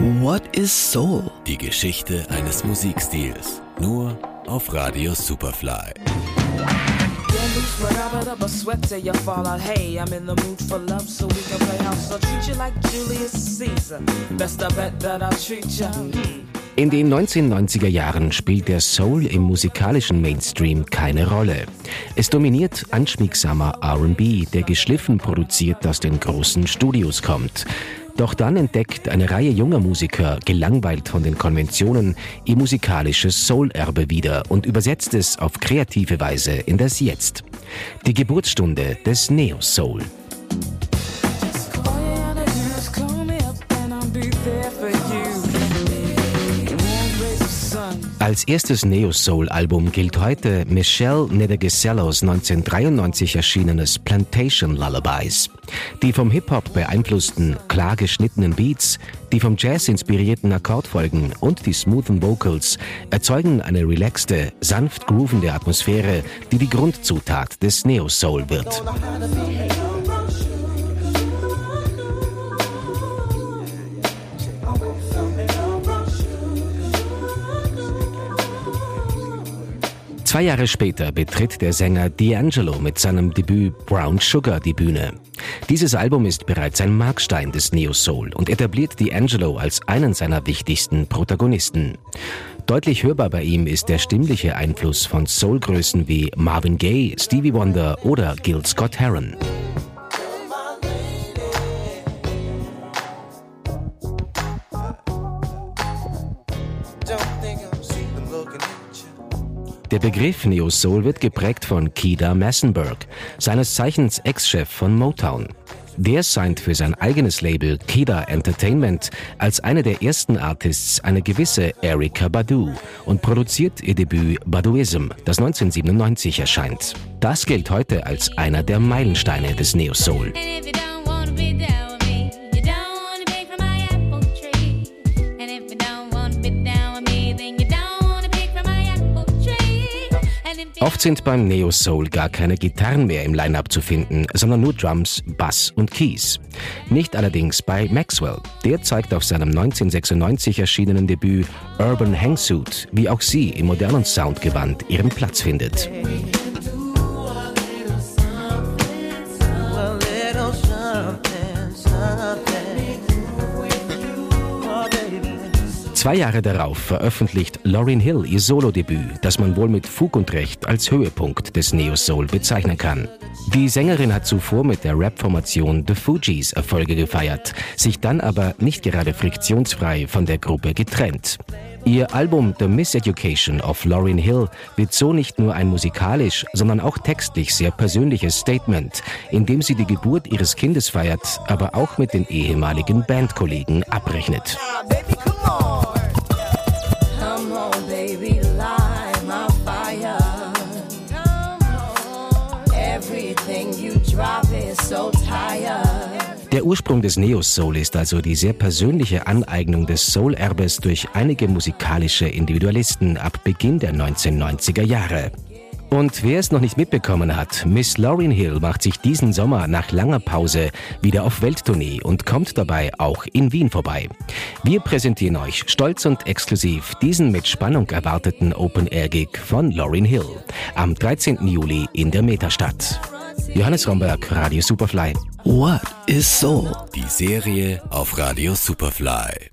What is Soul? Die Geschichte eines Musikstils. Nur auf Radio Superfly. In den 1990er Jahren spielt der Soul im musikalischen Mainstream keine Rolle. Es dominiert anschmiegsamer RB, der geschliffen produziert aus den großen Studios kommt. Doch dann entdeckt eine Reihe junger Musiker, gelangweilt von den Konventionen, ihr musikalisches Soul-Erbe wieder und übersetzt es auf kreative Weise in das Jetzt. Die Geburtsstunde des Neo-Soul. Als erstes Neo-Soul-Album gilt heute Michelle Nedegesellos 1993 erschienenes Plantation Lullabies. Die vom Hip-Hop beeinflussten, klar geschnittenen Beats, die vom Jazz inspirierten Akkordfolgen und die smoothen Vocals erzeugen eine relaxte, sanft groovende Atmosphäre, die die Grundzutat des Neo-Soul wird. Zwei Jahre später betritt der Sänger D'Angelo mit seinem Debüt Brown Sugar die Bühne. Dieses Album ist bereits ein Markstein des Neo Soul und etabliert D'Angelo als einen seiner wichtigsten Protagonisten. Deutlich hörbar bei ihm ist der stimmliche Einfluss von Soulgrößen wie Marvin Gaye, Stevie Wonder oder Gil Scott Der Begriff Neo Soul wird geprägt von Kida Massenberg, seines Zeichens Ex-Chef von Motown. Der signed für sein eigenes Label Kida Entertainment als eine der ersten Artists eine gewisse Erika Badu und produziert ihr Debüt Baduism, das 1997 erscheint. Das gilt heute als einer der Meilensteine des Neo Soul. Oft sind beim Neo Soul gar keine Gitarren mehr im Line-up zu finden, sondern nur Drums, Bass und Keys. Nicht allerdings bei Maxwell. Der zeigt auf seinem 1996 erschienenen Debüt Urban Hangsuit, wie auch sie im modernen Soundgewand ihren Platz findet. Zwei Jahre darauf veröffentlicht Lauryn Hill ihr Solodebüt, das man wohl mit Fug und Recht als Höhepunkt des Neo-Soul bezeichnen kann. Die Sängerin hat zuvor mit der Rap-Formation The Fugees Erfolge gefeiert, sich dann aber nicht gerade friktionsfrei von der Gruppe getrennt. Ihr Album The Miseducation of Lauryn Hill wird so nicht nur ein musikalisch, sondern auch textlich sehr persönliches Statement, in dem sie die Geburt ihres Kindes feiert, aber auch mit den ehemaligen Bandkollegen abrechnet. Der Ursprung des Neo-Soul ist also die sehr persönliche Aneignung des Soul-Erbes durch einige musikalische Individualisten ab Beginn der 1990er Jahre. Und wer es noch nicht mitbekommen hat, Miss Lauryn Hill macht sich diesen Sommer nach langer Pause wieder auf Welttournee und kommt dabei auch in Wien vorbei. Wir präsentieren euch stolz und exklusiv diesen mit Spannung erwarteten Open-Air-Gig von Lauryn Hill am 13. Juli in der Metastadt. Johannes Romberg, Radio Superfly. What is Soul? Die Serie auf Radio Superfly.